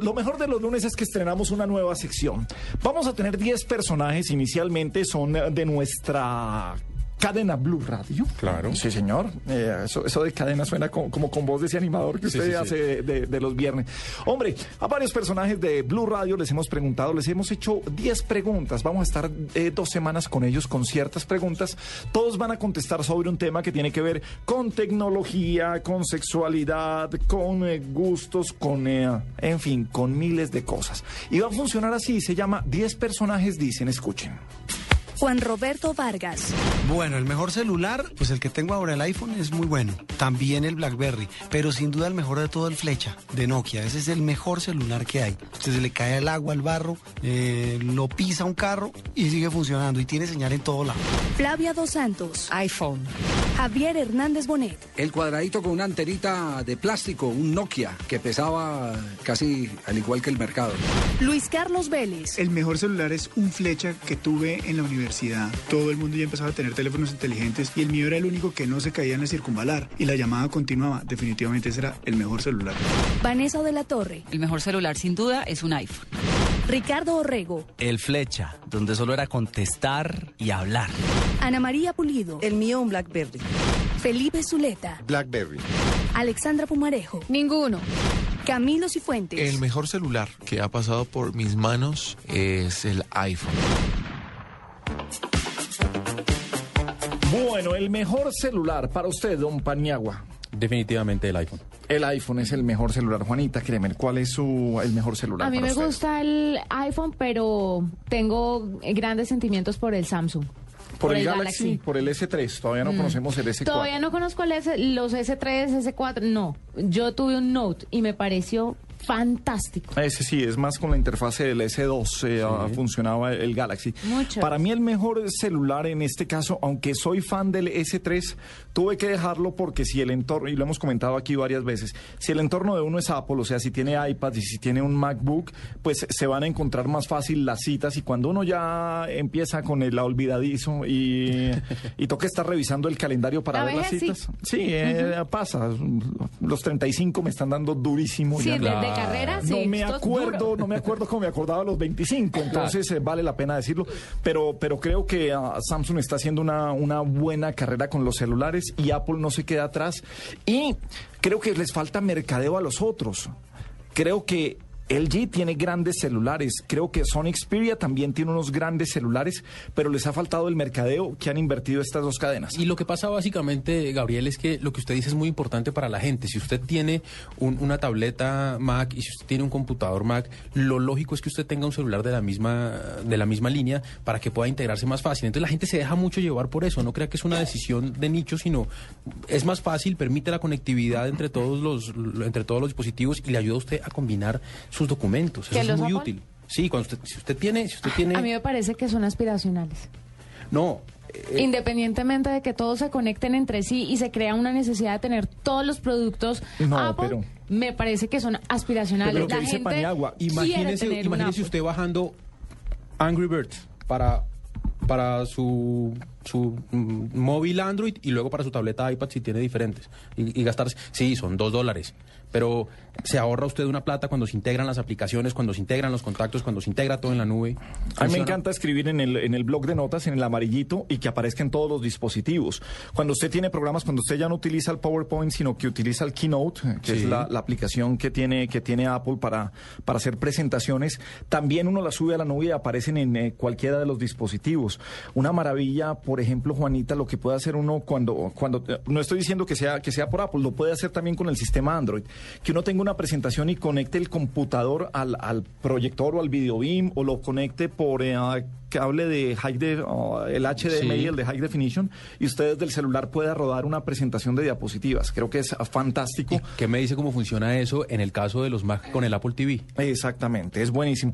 Lo mejor de los lunes es que estrenamos una nueva sección. Vamos a tener 10 personajes, inicialmente son de nuestra cadena Blue Radio. Claro. Sí, señor. Eh, eso, eso de cadena suena como, como con voz de ese animador que Sí, usted sí, sí. hace de, de- de los viernes. Hombre, a varios personajes de Blue Radio les hemos preguntado, les hemos hecho 10 preguntas. Vamos a estar eh, dos semanas con ellos con ciertas preguntas. Todos van a contestar sobre un tema que tiene que ver con tecnología, con sexualidad, con eh, gustos, con, eh, en fin, con miles de cosas. Y va a funcionar así, se llama 10 personajes dicen, escuchen. Juan Roberto Vargas, Bueno, el mejor celular, pues el que tengo ahora, el iPhone, es muy bueno. También el BlackBerry, pero sin duda el mejor de todo el Flecha, de Nokia. Ese es el mejor celular que hay. Usted se le cae el agua al barro, eh, lo pisa un carro y sigue funcionando y tiene señal en todo lado. Flavia Dos Santos, iPhone. Javier Hernández Bonet, El cuadradito con una antenita de plástico, un Nokia, que pesaba casi al igual que el mercado. Luis Carlos Vélez, El mejor celular es un flecha que tuve en la universidad. Todo el mundo ya empezaba a tener teléfonos inteligentes y el mío era el único que no se caía en el circunvalar y la llamada continuaba. Definitivamente ese era el mejor celular. Vanessa de la Torre, El mejor celular sin duda es un iPhone. Ricardo Orrego, El flecha, donde solo era contestar y hablar. Ana María Pulido, El mío un Blackberry. Felipe Zuleta, Blackberry. Alexandra Pumarejo, Ninguno. Camilo Cifuentes, El mejor celular que ha pasado por mis manos es el iPhone. Bueno, el mejor celular para usted, don Paniagua. Definitivamente el iPhone. El iPhone es el mejor celular. Juanita Kremer, ¿cuál es su, el mejor celular A mí para me usted? gusta el iPhone, pero tengo grandes sentimientos por el Samsung. Por, el, Galaxy, por el S3. Todavía no conocemos el S4. Todavía no conozco el S- los S3, S4. No, yo tuve un Note y me pareció fantástico. Ese sí, es más con la interfase del S2 eh, ah, funcionaba el Galaxy. Mucho. Para mí el mejor celular en este caso, aunque soy fan del S3, tuve que dejarlo porque si el entorno, y lo hemos comentado aquí varias veces, si el entorno de uno es Apple, o sea, si tiene iPad y si tiene un MacBook, pues se van a encontrar más fácil las citas y cuando uno ya empieza con el olvidadizo y, y toca estar revisando el calendario para ver las veces sí. citas. Sí, eh, pasa. Los 35 me están dando durísimo. Sí, ya. de, de carrera, sí. No me acuerdo, no me acuerdo cómo me acordaba a los 25, entonces eh, vale la pena decirlo, pero, pero creo que ah, Samsung está haciendo una, una buena carrera con los celulares y Apple no se queda atrás y creo que les falta mercadeo a los otros. Creo que LG tiene grandes celulares, creo que Sony Xperia también tiene unos grandes celulares, pero les ha faltado el mercadeo que han invertido estas dos cadenas. Y lo que pasa básicamente, Gabriel, es que lo que usted dice es muy importante para la gente. Si usted tiene un- una tableta Mac y si usted tiene un computador Mac, lo lógico es que usted tenga un celular de la misma de la misma línea para que pueda integrarse más fácil. Entonces la gente se deja mucho llevar por eso. No crea que es una decisión de nicho, sino es más fácil, permite la conectividad entre todos los entre todos los dispositivos y le ayuda a usted a combinar sus documentos. ¿Que Eso es muy útil. Sí, cuando usted, si usted tiene, si usted tiene, A mí me parece que son aspiracionales. no. eh, Independientemente de que todos se conecten entre sí y se crea una necesidad de tener todos los productos No, Apple, pero- me parece que son aspiracionales. Pero lo que La dice gente Paniagua, Imagínese, imagínese usted bajando Angry Birds para, para su, su mm, móvil Android y luego para su tableta iPad si tiene diferentes. Y, y gastarse, sí, son dos dólares. Pero se ahorra usted una plata cuando se integran las aplicaciones, cuando se integran los contactos, cuando se integra todo en la nube. A mí me encanta escribir en el, en el blog de notas, en el amarillito, y que aparezca en todos los dispositivos. Cuando usted tiene programas, cuando usted ya no utiliza el PowerPoint, sino que utiliza el Keynote, eh, que Sí. es la, la aplicación que tiene, que tiene Apple para, para hacer presentaciones, también uno la sube a la nube y aparecen en eh, cualquiera de los dispositivos. Una maravilla, por ejemplo, Juanita, lo que puede hacer uno cuando, cuando no estoy diciendo que sea, que sea por Apple, lo puede hacer también con el sistema Android. Que uno tenga una presentación y conecte el computador al, al proyector o al video beam o lo conecte por eh, cable de high de, oh, el HDMI, Sí. el de high definition, y usted desde el celular pueda rodar una presentación de diapositivas. Creo que es ah, fantástico. ¿Qué me dice cómo funciona eso en el caso de los Mac con el Apple TV? Exactamente, es buenísimo.